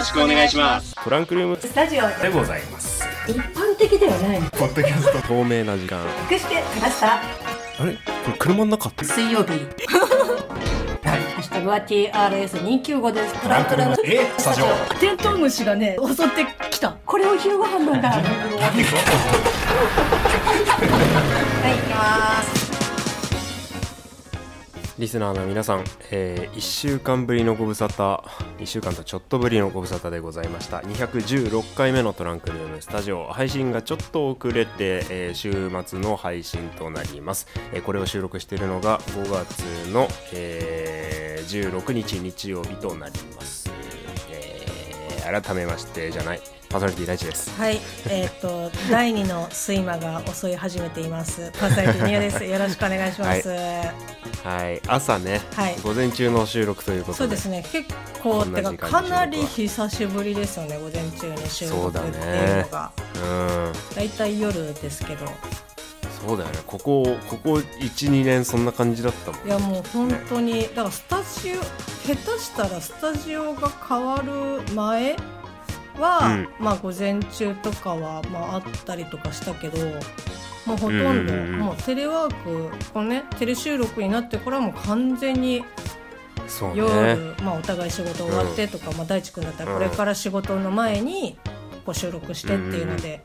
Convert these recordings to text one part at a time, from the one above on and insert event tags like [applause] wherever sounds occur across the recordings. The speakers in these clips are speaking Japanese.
ろしくお願いします。トランクルーム。スタジオでございます。一般的ではないポッドキャスト。透明な時間。隠してきました？あれ？これ車の中？って水曜日。ハッシュタグは TRS295 です。トランクルーム。えスタジオ。テントウムシがね襲ってきた。これを昼ご飯なんだ。はい行きますリスナーの皆さん、え1週間ぶりのご無沙汰1週間とちょっとぶりのご無沙汰でございました。216回目のトランクルームスタジオ。配信がちょっと遅れて、えー週末の配信となります、えーこれを収録しているのが5月の、えー16日日曜日となります、えー改めましてじゃない。パーソナリティ大地ですはい、えっ、と [laughs] 第二の睡魔が襲い始めています。パーソナリティニアです。よろしくお願いします。はい朝ね、はい午前中の収録ということでそうですね。結構てかかなり久しぶりですよね。午前中に収録っていうのが。うんだいたい夜ですけど、そうだよねここここ12年そんな感じだったもんいやもう本当にだからスタジオ下手したらスタジオが変わる前は、うん。まあ午前中とかはまああったりとかしたけど。もうほとんど、うんうんうん。もうテレワークこのねテレ収録になってからもう完全に夜、ね。まあ、お互い仕事終わってとか、まあ、大地君だったらこれから仕事の前にこう収録してっていうので、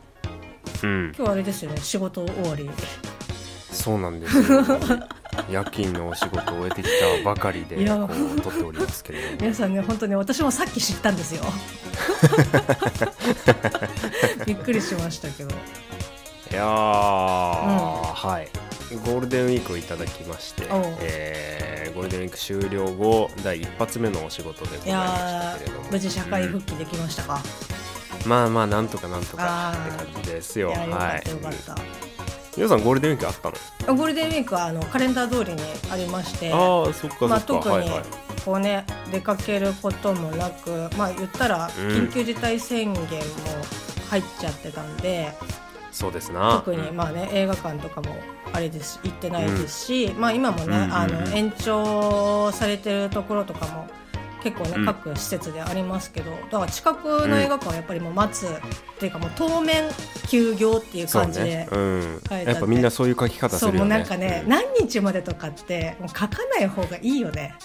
うん。今日あれですよね仕事終わり。そうなんですよ [laughs] 夜勤のお仕事を終えてきたばかりで撮っておりますけれども。皆さんね本当ね私もさっき知ったんですよ。[laughs] びっくりしましたけど。いやー、はい。ゴールデンウィークをいただきましてえーゴールデンウィーク終了後第一発目のお仕事でごいざいましたやけれども。ー無事社会うん復帰できましたか、まあまあなんとかなんとかって感じですよ。はい皆さんゴールデンウィークあったの？ゴールデンウィークはあのカレンダー通りにありましてああそっかそっか、まあ、特にはいはい。こうね出かけることもなくまあ言ったらうん。緊急事態宣言も入っちゃってたんで、そうですな。特にまあね映画館とかもあれです行ってないですし、まあ今もね、うんうんうん。あの延長されてるところとかも結構ね、うん。各施設でありますけどだから近くの映画館はやっぱりもう待つっていうかもう当面休業っていうそう感じでね、うん、やっぱみんなそういう書き方すそうるよね。もうなんかね、うん。何日までとかってもう書かない方がいいよね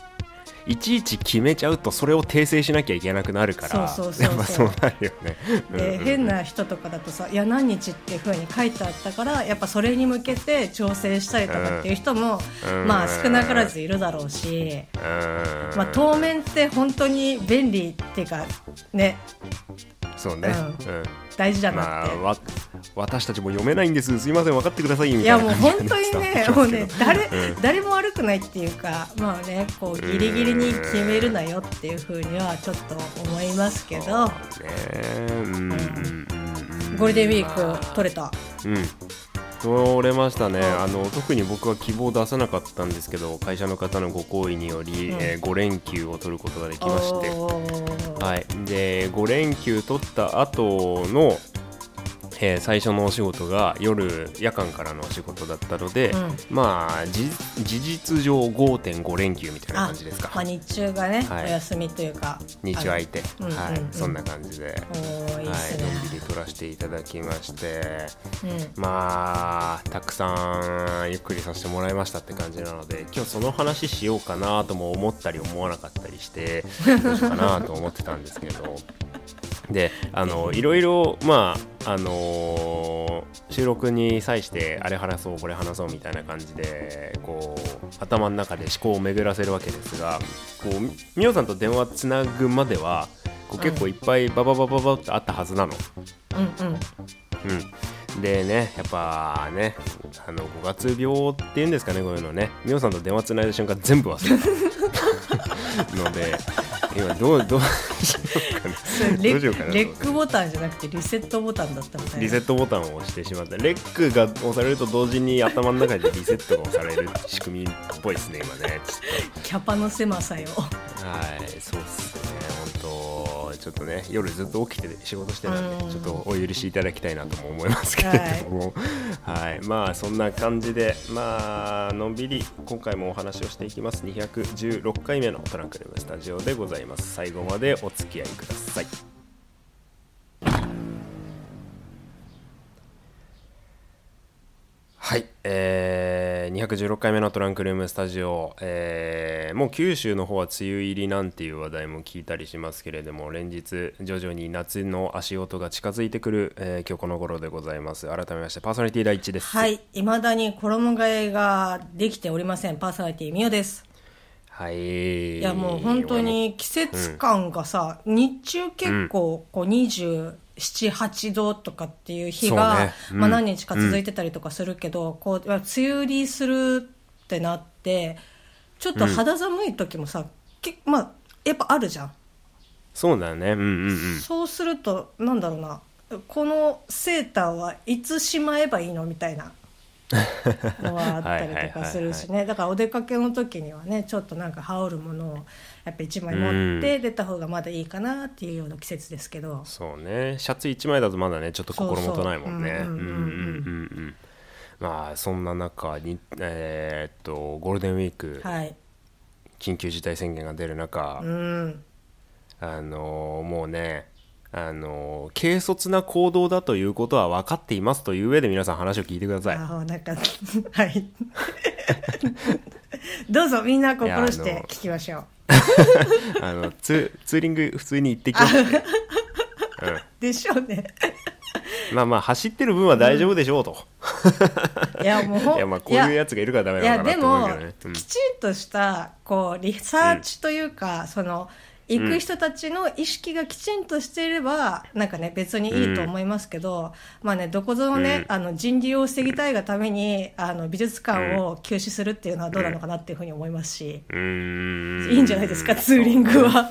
いちいち決めちゃうとそれを訂正しなきゃいけなくなるから。そうそうやっぱそうなるよね。で、変な人とかだとさ「いや何日」っていうふうに書いてあったからやっぱそれに向けて調整したりとかっていう人も、うん。まあ少なからずいるだろうし、うん。まあ、当面って本当に便利っていうかねそうね、うん。うん。大事だまなって。あわ私たちも読めないんです。すいません分かってくださいみいたいなやもう本当にね、もうね誰、うん。誰も悪くないっていうか、まあね、こうギリギリに決めるなよっていうふうにはちょっと思いますけど、うん。ゴールデンウィーク取れた。うん取れましたね。あの特に僕は希望を出さなかったんですけど会社の方のご好意により、うん。え5連休を取ることができまして。はい、で5連休取った後の、えー最初のお仕事が夜夜間からのお仕事だったので、うん。まあじ事実上5.5連休みたいな感じですか、まあ、日中がね、はい。お休みというか日中空いて、うんうん。はい。うんそんな感じで、はい、のんびり取らせていただきまして。うん。まあたくさんゆっくりさせてもらいましたって感じなので今日その話しようかなとも思ったり思わなかったりしてどうしようかなと思ってたんですけどであのいろいろまああのー収録に際してあれ話そうこれ話そうみたいな感じでこう頭の中で思考を巡らせるわけですがこうみみおさんと電話つなぐまではこう結構いっぱいバババババってあったはずなの。うんうん。うん、でねやっぱねあの5月病っていうんですかねこういうのね。みおさんと電話つないだ瞬間全部忘れた。[laughs] ので今どう [laughs] どうしようかな。レどうしようかなレックボタンじゃなくてリセットボタンだったみたいな。リセットボタンを押してしまった。レックが押されると同時に頭の中でリセットが押される仕組みっぽいですね今ね。キャパの狭さよ。とはいそうっすねちょっとね夜ずっと起きて仕事してたんで、うん。ちょっとお許しいただきたいなとも思いますけれども、はい。まあそんな感じでまあのんびり今回もお話をしていきます。216回目のトランクルームスタジオでございます。最後までお付き合いください。はい、えー、216回目のトランクルームスタジオ、えーもう九州の方は梅雨入りなんていう話題も聞いたりしますけれども連日徐々に夏の足音が近づいてくる、えー今日この頃でございます。改めましてパーソナリティ第一です。はい。いまだに衣替えができておりません。パーソナリティみよです。はい。いやもう本当に季節感がさ、日中結構こう278度とかっていう日が、ねうんまあ、何日か続いてたりとかするけど、こう梅雨入りするってなってちょっと肌寒い時もさ、けまあやっぱあるじゃん、そうだね。うんうんうん。そうするとなんだろうな。このセーターはいつしまえばいいのみたいな。のはあったりとかするしね。だからお出かけの時にはねちょっとなんか羽織るものをやっぱ一枚持って出た方がまだいいかなっていうような季節ですけど、そうね。シャツ1枚だとまだねちょっと心もとないもんね。まあそんな中にえーっとゴールデンウィーク、はい。緊急事態宣言が出る中、うん。あのーもうねあのー軽率な行動だということは分かっていますという上で皆さん話を聞いてください。ああなんか [laughs] はい。[laughs] どうぞみんな心して聞きましょうあのツツーリング普通に行ってきましたね、でしょうね。うん、まあまあ走ってる分は大丈夫でしょうと、いやもうほんいやまあこういうやつがいるからダメいやでなのかなと思も、うけどね、うん。きちんとしたこうリサーチというか、その行く人たちの意識がきちんとしていれば、なんかね別にいいと思いますけど、まあねどこぞのね、あの人流を防ぎたいがためにあの美術館を休止するっていうのはどうなのかなっていうふうに思いますし、うーん。いいんじゃないですかツーリングは。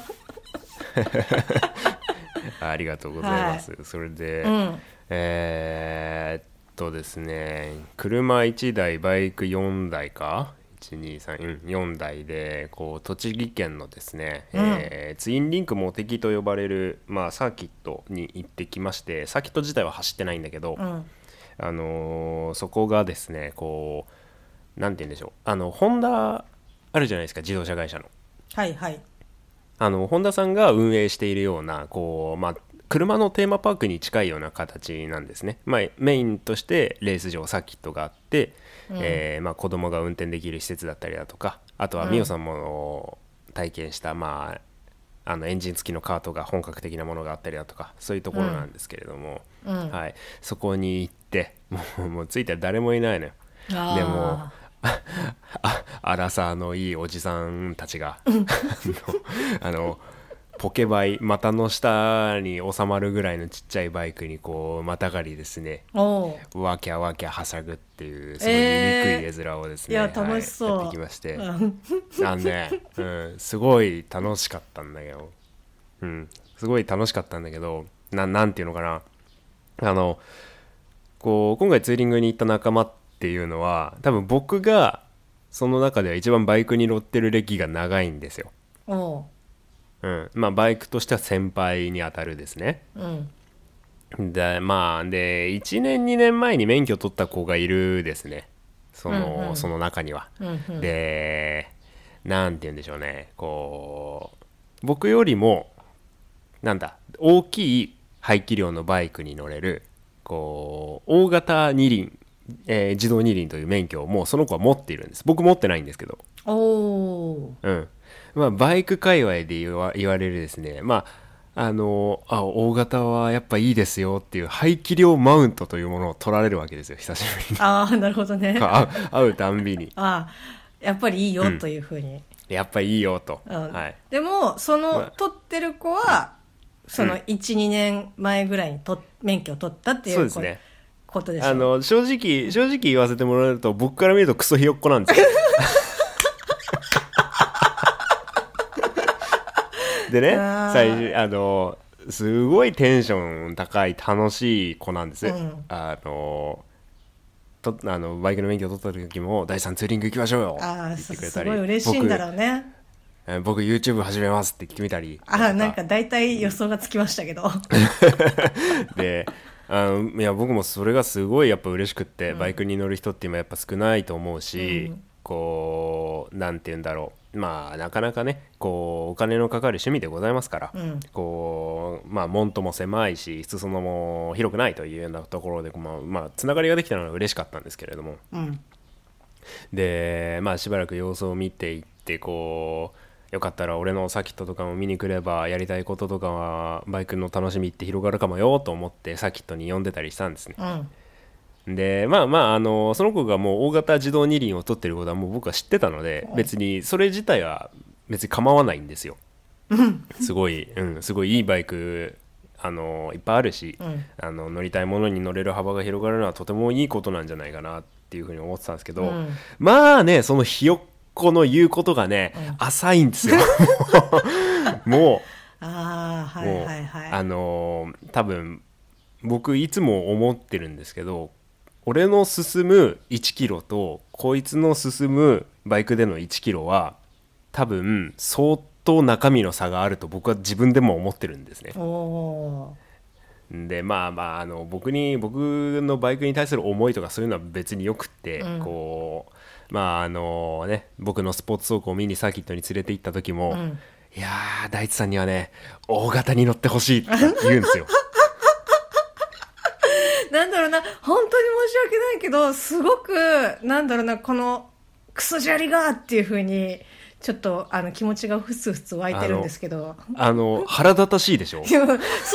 [laughs] ありがとうございます、それで、うん。えーっとですね車1台バイク4台か1234台でこう栃木県のですね、えーツインリンクモテキと呼ばれる、まあ、サーキットに行ってきましてサーキット自体は走ってないんだけど、うん。あのーそこがですねこうなんて言うんでしょうあのホンダあるじゃないですか自動車会社の。はいはい。あの本田さんが運営しているようなこう、まあ、車のテーマパークに近いような形なんですね、まあ、メインとしてレース場サーキットがあって、えーまあ、子供が運転できる施設だったりだとかあとは美桜さんも体験した、まあ、あのエンジン付きのカートが本格的なものがあったりだとかそういうところなんですけれども、うん。はい、そこに行って [laughs] もうもう着いたら誰もいないのよ。でもあアラサーのいいおじさんたちが [laughs] あのポケバイ股の下に収まるぐらいのちっちゃいバイクにこうまたがりですね。わきゃわきゃはしゃぐっていうすごいえー醜い絵面をですね、いやはい楽しそう。やってきまして。うん。あのね、うん、すごい楽しかったんだけど、うん、すごい楽しかったんだけどななんていうのかな。あのこう今回ツーリングに行った仲間っていうのは多分僕がその中では一番バイクに乗ってる歴が長いんですよ、おううん、まあバイクとしては先輩にあたるですね。うん。でまあで1年2年前に免許取った子がいるですね。その,、うんうん。その中には、うんうん。でなんて言うんでしょうね。こう僕よりもなんだ大きい排気量のバイクに乗れるこう大型二輪、えー自動二輪という免許をもうその子は持っているんです。僕持ってないんですけど。うんまあ、バイク界隈で言わ言われるですね。まああのあ大型はやっぱいいですよっていう排気量マウントというものを取られるわけですよ久しぶりに。ああなるほどね。[laughs] 会うたんびに。ああやっぱりいいよというふうに、やっぱいいよと、うん。はい、でもその、まあ。取ってる子はその12、年前ぐらいにと免許を取ったっていうそうですね。ことでしょあの正直正直言わせてもらえると僕から見るとクソひよっこなんですよ [laughs] でね最初あのすごいテンション高い楽しい子なんです、うん。あのとあのバイクの免許を取った時も第3ツーリング行きましょうよ。ってああ言ってくれたりすすごい嬉しいんだろうね。僕 YouTube 始めますって言ってみたりあなんか。大体予想がつきましたけど。[laughs] であのいや僕もそれがすごいやっぱ嬉しくって、バイクに乗る人って今やっぱ少ないと思うし、こうなんて言うんだろうまあなかなかねこうお金のかかる趣味でございますから、ん。こうまあ門とも狭いし裾野も広くないというようなところでまあ、まあ、つながりができたのは嬉しかったんですけれども。うん。でまあしばらく様子を見ていってこうよかったら俺のサーキットとかも見に来ればやりたいこととかはバイクの楽しみって広がるかもよと思ってサーキットに呼んでたりしたんですね。うんでまあまああのその子がもう大型自動二輪を取ってることはもう僕は知ってたので別にそれ自体は別に構わないんですよ。すごい、うん、すごいいいバイクあのいっぱいあるし、ん。あの乗りたいものに乗れる幅が広がるのはとてもいいことなんじゃないかなっていうふうに思ってたんですけど、うん。まあねそのひよっこの言うことがね、浅いんですよ。[laughs] もう。ああはいはいはい。あのー多分僕いつも思ってるんですけど俺の進む1キロとこいつの進むバイクでの1キロは多分相当中身の差があると僕は自分でも思ってるんですね。でまあまああの僕に僕のバイクに対する思いとかそういうのは別によくって、うんこうまああのね僕のスポーツ走行を見にサーキットに連れて行った時も、んいやー大地さんにはね大型に乗ってほしいって言うんですよ。[laughs] ー [laughs] なんだろうな。本当に申し訳ないけどすごくなんだろうなこのクソジャリがっていうふうにちょっとあの気持ちがふつふつ湧いてるんですけど。あの腹立たしいでしょ？そ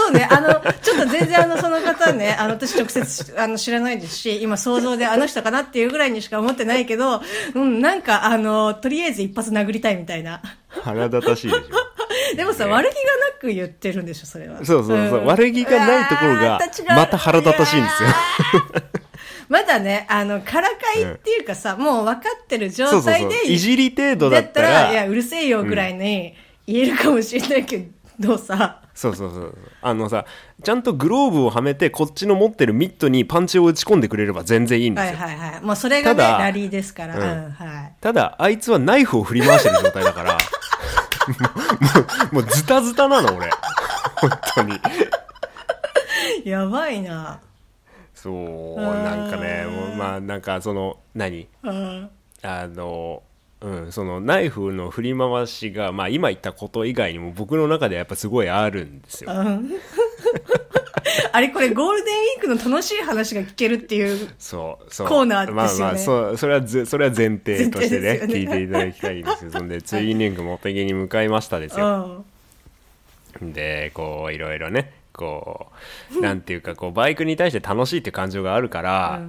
うね、あの、ちょっと全然あの、その方ね、あの、私直接あの知らないですし、今想像であの人かなっていうぐらいにしか思ってないけど、うん、なんかあの、とりあえず一発殴りたいみたいな。腹立たしいでしょ？でもさ、ね。悪気がなく言ってるんでしょ、それは。そうそうそう、ん。悪気がないところがまた腹立たしいんですよ。[laughs] まだね、あの、からかいっていうかさ、もう分かってる状態でいじり程度だったらいや、うるせえよぐらいに言えるかもしれないけどさ、そうそうそう。あのさちゃんとグローブをはめてこっちの持ってるミットにパンチを打ち込んでくれれば全然いいんですよ、はいはいはい。もうそれがね、ラリーですから。ううんん、はい。ただあいつはナイフを振り回してる状態だからもうもうズタズタなの俺本当にやばいな。そううんなんかねもうまあなんかその何？うん。あのうん、そのナイフの振り回しが、まあ、今言ったこと以外にも僕の中ではやっぱすごいあるんですよ。うんあれこれゴールデンウィークの楽しい話が聞けるっていう。そうそう。コーナーですよね。まあまあそうそれはぜそれは前提としてねね聞いていただきたいんですよ。そんでツインリング茂木に向かいましたですうよん。でこういろいろねこうなんていうかこうバイクに対して楽しいっていう感情があるから、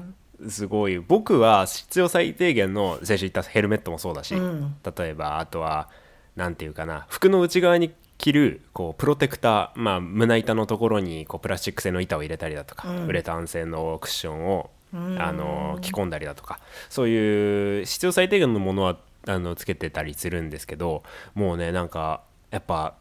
すごい僕は必要最低限の先週言ったヘルメットもそうだし、うん。例えばあとはなんていうかな服の内側に着るこうプロテクター、まあ、胸板のところにこうプラスチック製の板を入れたりだとか、うん。ウレタン製のクッションをうん。あの着込んだりだとかそういう必要最低限のものはあのつけてたりするんですけどもうねなんかやっぱ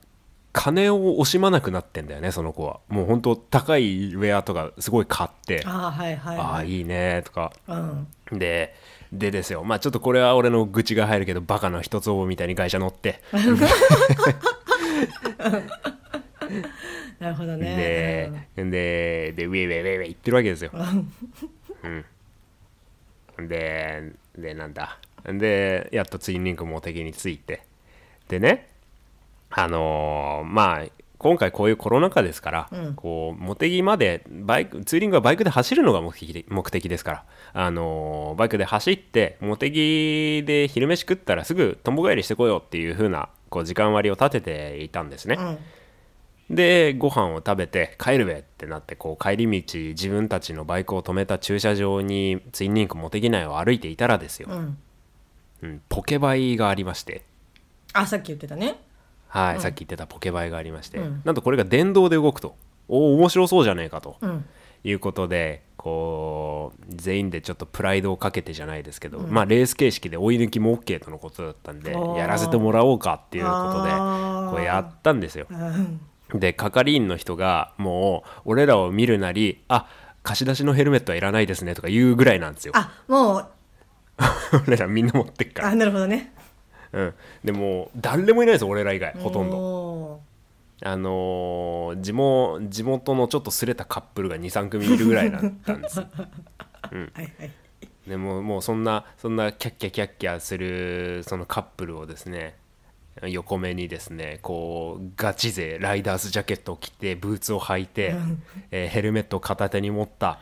金を惜しまなくなってんだよねその子は。もう本当高いウェアとかすごい買ってああ、はいはい、あはい。あいいねとか。うん。ででですよ。まあちょっとこれは俺の愚痴が入るけどバカの一つ覚みたいに会社乗って [laughs] なるほどでね。ででウェイウェイウェイウェイ言ってるわけですよ。うん。うん。ででなんだ。でやっとツインリンクも敵について。でねあのーまあ今回こういうコロナ禍ですから、うん。こう茂木までバイクツーリングはバイクで走るのが目的で目的ですから、あのーバイクで走って茂木で昼飯食ったらすぐとんぼ帰りしてこようっていう風なこう時間割を立てていたんですね。うん。でご飯を食べて帰るべってなってこう帰り道自分たちのバイクを止めた駐車場にツインリンク茂木内を歩いていたらですよ、うん。うんポケバイがありましてあ、さっき言ってたね。はい、さっき言ってたポケバイがありまして、うんなんとこれが電動で動くとおお面白そうじゃねえかとうん。いうことでこう全員でちょっとプライドをかけてじゃないですけど、まあレース形式で追い抜きも OK とのことだったんでやらせてもらおうかっていうことでこうやったんですよ。うん。で係員の人がもう俺らを見るなりあ貸し出しのヘルメットはいらないですねとか言うぐらいなんですよ。あ、もう、[laughs] 俺らみんな持ってっから。あ、なるほどね。うん、でも誰もいないですよ俺ら以外ほとんど。どあのー地元地元のちょっとすれたカップルが23組いるぐらいだったんです。[laughs] はいはい。でももうそんなそんなキャッキャキャッキャするそのカップルをですね横目にですねこうガチ勢ライダースジャケットを着てブーツを履いて、えーヘルメットを片手に持った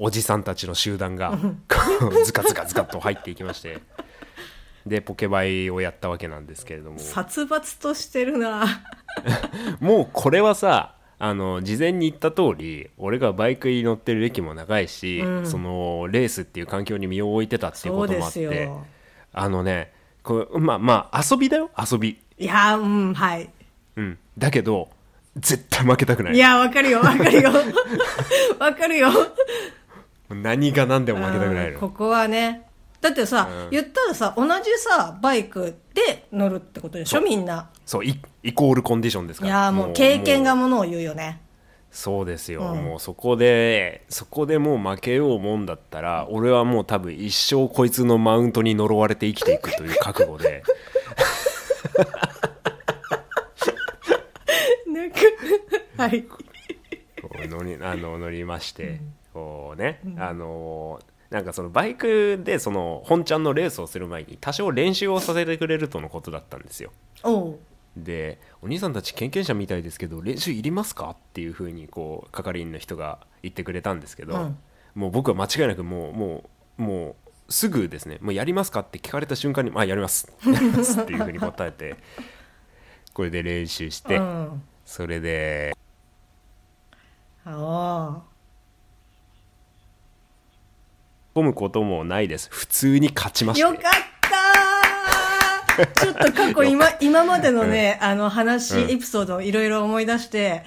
おじさんたちの集団がズカズカズカと入っていきましてでポケバイをやったわけなんですけれども。殺伐としてるな。[laughs] もうこれはさあの事前に言った通り俺がバイクに乗ってる歴も長いし、うん。そのレースっていう環境に身を置いてたっていうこともあって。あのねこうまあまあ遊びだよ遊び、いやうんはい。うん、だけど絶対負けたくない。いやわかるよわかるよ。[laughs] わかるよ。何が何でも負けたくないの。うんここはねだってさ、うん。言ったらさ同じさバイクで乗るってことでしょ？みんな。そうイイコールコンディションですから。いやもう経験がものを言うよね。そうですよ、うん。もうそこでそこでもう負けようもんだったら俺はもう多分一生こいつのマウントに呪われて生きていくという覚悟で。なんかはい。乗りあの乗りまして、こうね、あのなんかそのバイクでその本ちゃんのレースをする前に多少練習をさせてくれるとのことだったんですよ。おう。でお兄さんたち経験者みたいですけど練習いりますかっていうふうにこう係員の人が言ってくれたんですけど、うん。もう僕は間違いなくもうもうもうすぐですね「もうやりますか?」って聞かれた瞬間に「あやります」やりますっていうふうに答えて [laughs] これで練習して、うん。それであ込むこともないです。普通に勝ちまあしたよかった [laughs] ちょっと過去今今までのね、あの話、うん。エピソードをいろいろ思い出して、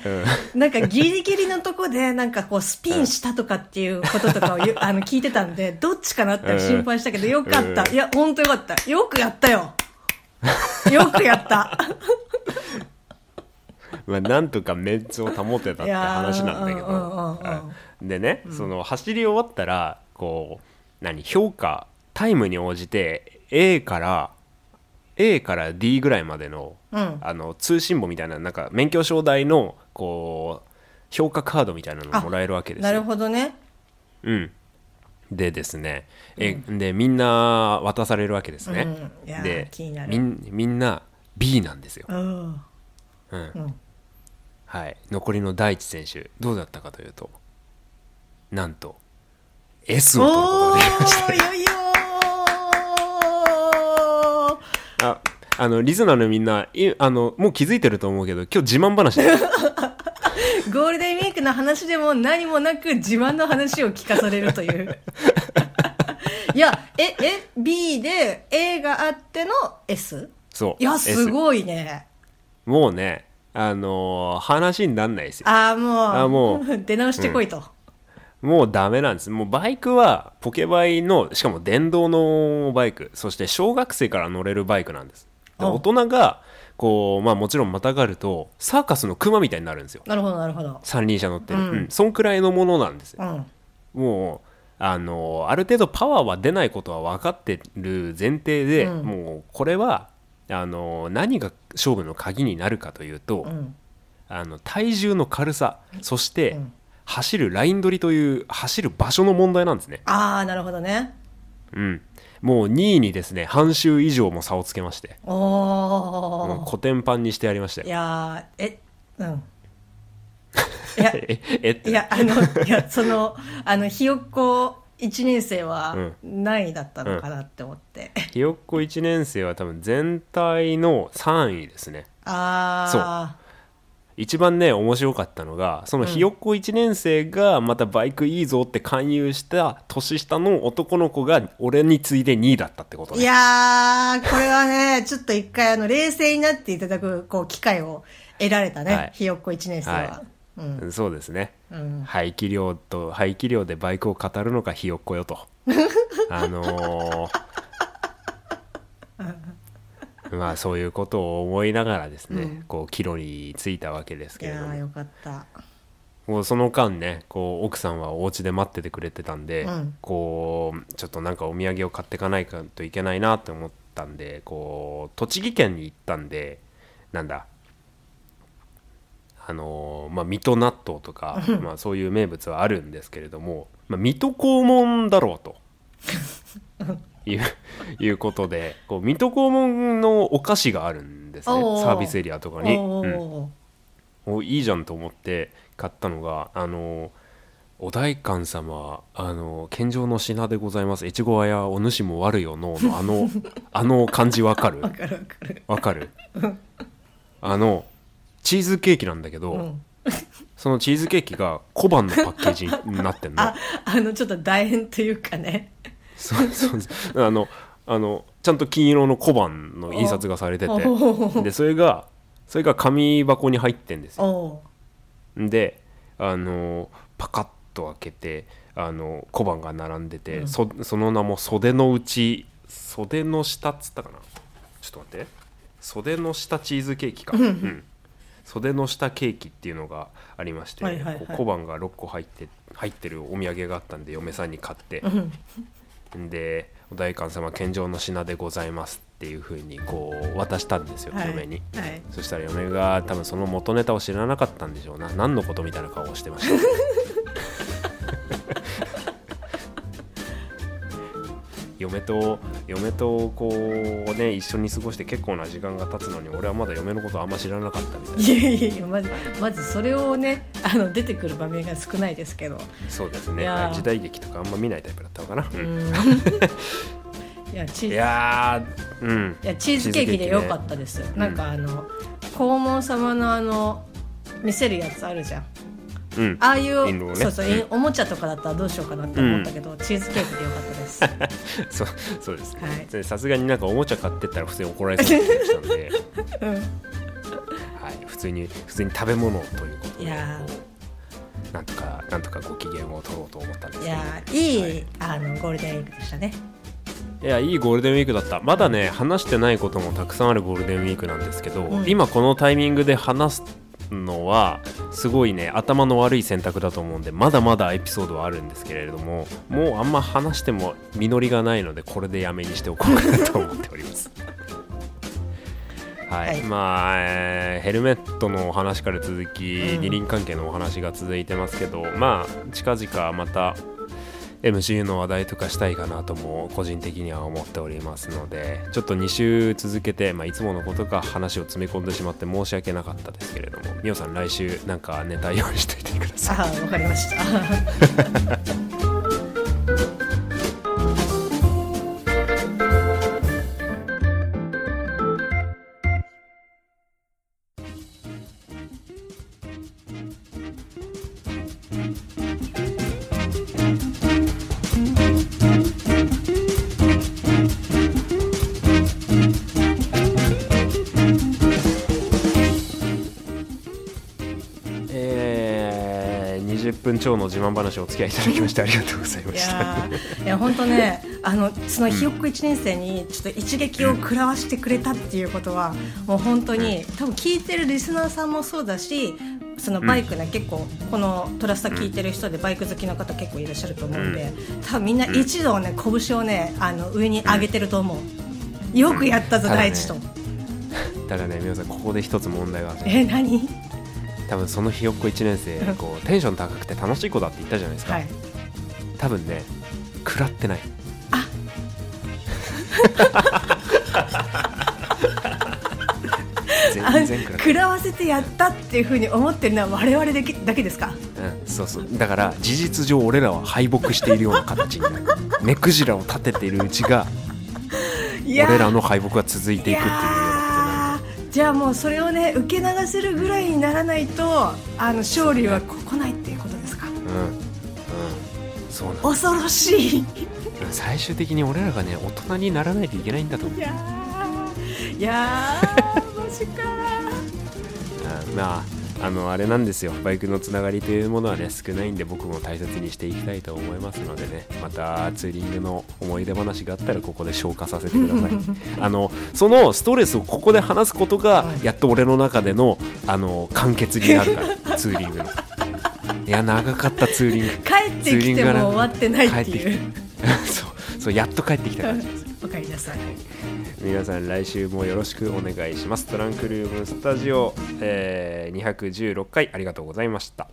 うん。なんかギリギリのとこでなんかこうスピンしたとかっていうこととかをゆ [laughs] あの聞いてたんでどっちかなって心配したけどよかった、うん。いや本当よかった。よくやったよ。よくやった。[laughs] まあ、なんとかメンツを保てたって話なんだけど、いやーうん。その走り終わったらこう何評価タイムに応じて A から A から D ぐらいまでの,、うん。あの通信簿みたいななんか免許証代のこう評価カードみたいなのがもらえるわけですなるよ。ほどね。うん、でですねえ、でみんな渡されるわけですね。うん。でみんみんな B なんですよ。うん。うん。うん。はい、残りの第一選手どうだったかというとなんと S を取ることおができましーいよいよああのリズナーのみんないあのもう気づいてると思うけど今日自慢話だよゴールデンウィークの話でも何もなく自慢の話を聞かされるという。いや、え、え、B で A があっての S? そういや、すごいね。もうねあのー話になんないですよああ、もう、あも [laughs] 出直してこいと。もうダメなんです。もうバイクはポケバイのしかも電動のバイク。そして小学生から乗れるバイクなんです。であ。大人がこうまあもちろんまたがるとサーカスのクマみたいになるんですよ。なるほど、なるほど。三輪車乗ってる、うん。うん。そんくらいのものなんですよ。うん。もうあのある程度パワーは出ないことは分かってる前提で、うん。もうこれはあの何が勝負の鍵になるかというと、うん。あの体重の軽さ。そして、うん走るライン取りという走る場所の問題なんですね、ああ、なるほどね。うん、もう2位にですね半周以上も差をつけましておー。もうコテンパンにしてやりましたよいやー、え、うん。[laughs] いや、ええっていや、あの、いや、その、あの、ひよっこ1年生は何位だったのかなって思って。[laughs] ひよっこ1年生は多分全体の3位ですねああ。一番ね面白かったのがそのひよっこ1年生がまたバイクいいぞって勧誘した年下の男の子が俺に次いで2位だったってこといねやー、これはね、[laughs] ちょっと一回、あの、冷静になっていただく、こう、機会を得られたね、はい。ひよっこ1年生は。はい。うん。そうですね、うん。排気量と排気量でバイクを語るのかひよっこよと。[laughs] あのー [laughs] まあそういうことを思いながらですね、うん。こう帰路に着いたわけですいけれども。よかった。もうその間ねこう奥さんはお家で待っててくれてたんで、うん。こうちょっとなんかお土産を買っていかないかといけないなって思っったんでこう栃木県に行ったんでなんだあのーまあ水戸納豆とか、[laughs] まあ、そういう名物はあるんですけれども、まあ、水戸黄門だろうと [laughs] いういうことでこう水戸黄門のお菓子があるんですね。サービスエリアとかに。おうん。ーおいいじゃんと思って買ったのがあのお代官様あの献上の品でございます。越後屋やお主も悪よののあの [laughs] あの漢字わかる？わかるわかる。わかる？あのチーズケーキなんだけど、うん。そのチーズケーキが小判のパッケージになってんの。[laughs] ああのちょっと楕円というかねそうそうそう。あのあのちゃんと金色の小判の印刷がされておて。おでそれがそれが紙箱に入ってんですよ。おであのパカッと開けてあの小判が並んでて、そその名も袖の内袖の下っつったかな。ちょっと待って。袖の下チーズケーキか、うん。袖の下ケーキっていうのがありまして、はいはいはい。小判が6個入って入ってるお土産があったんで嫁さんに買って、で「お代官様献上の品でございます」っていうふうにこう渡したんですよ、はい嫁に。はい。そしたら嫁が多分その元ネタを知らなかったんでしょうな。何のことみたいな顔をしてました嫁と嫁とこうね一緒に過ごして結構な時間が経つのに俺はまだ嫁のことあんま知らなかったみたいな。いやいやいやまずまずそれをねあの出てくる場面が少ないですけど。そうですね。時代劇とかあんま見ないタイプだったのかな、ううん。ん [laughs] いやチーいズやーうん。いやチーズケーキでよかったです、なんかあの黄門様のあの見せるやつあるじゃん。うん。ああいう、ね。そうそう、うん。おもちゃとかだったらどうしようかなって思ったけど、チーズケーキでよかったです。[laughs] そうそうです。はい。でさすがになんかおもちゃ買ってったら普通に怒られそうな気がしたんで、うん。はい、普通に普通に食べ物ということで。なんとかなんとかご機嫌を取ろうと思ったんですけど。いやいい、はい。あのゴールデンウィークでしたね。いやいいゴールデンウィークだった。まだね話してないこともたくさんあるゴールデンウィークなんですけど、うん。今このタイミングで話すのはすごいね頭の悪い選択だと思うんでまだまだエピソードはあるんですけれどももうあんま話しても実りがないのでこれでやめにしておこうかなと思っております。[laughs] はい、はい。まあ、えーヘルメットのお話から続き、うん。二輪関係のお話が続いてますけどまあ近々また MCU の話題とかしたいかなとも個人的には思っておりますのでちょっと2週続けて、まあ、いつものことか話を詰め込んでしまって申し訳なかったですけれどもみおさん来週なんかネタ用意しておいてください。あわかりました。[laughs] ー、20分超の自慢話をお付き合いいただきましてありがとうございまいした。いや本当ねあのそのひよっこ1年生にちょっと一撃を食らわしてくれたっていうことはもう本当に多分聞いてるリスナーさんもそうだしそのバイクね、結構このトラスタ聞いてる人でバイク好きの方結構いらっしゃると思うんで、多分みんな一度ね拳をねあの上に上げてると思う、よくやったぞ、うん。大地と、ただねみおさんここで一つ問題があって。え何？多分そのひよっこ1年生こうテンション高くて楽しい子だって言ったじゃないですか、はい。多分ね食らってない。あ。全然食らわせてやったっていうふうに思ってるのは我々だけだけですか？うん、そうそう。だから事実上俺らは敗北しているような形になる。[laughs] 目くじらを立てているうちが俺らの敗北が続いていくっていうじゃあもうそれをね受け流せるぐらいにならないとあの勝利は来ないっていうことですか？うんうんそうなんだ恐ろしい。最終的に俺らがね大人にならないといけないんだと思う。いやーいやーマジか [laughs] うんまああのあれなんですよ。バイクのつながりというものはね少ないんで僕も大切にしていきたいと思いますのでね。またツーリングの思い出話があったらここで消化させてください。[laughs] あのそのストレスをここで話すことがやっと俺の中でのあの完結になるからツーリングの。いや長かったツーリング。帰ってきても終わってないっていう。[laughs] そうそうやっと帰ってきた感じおかえりなさい。皆さん来週もよろしくお願いします。トランクルームスタジオ、えー、216回ありがとうございました。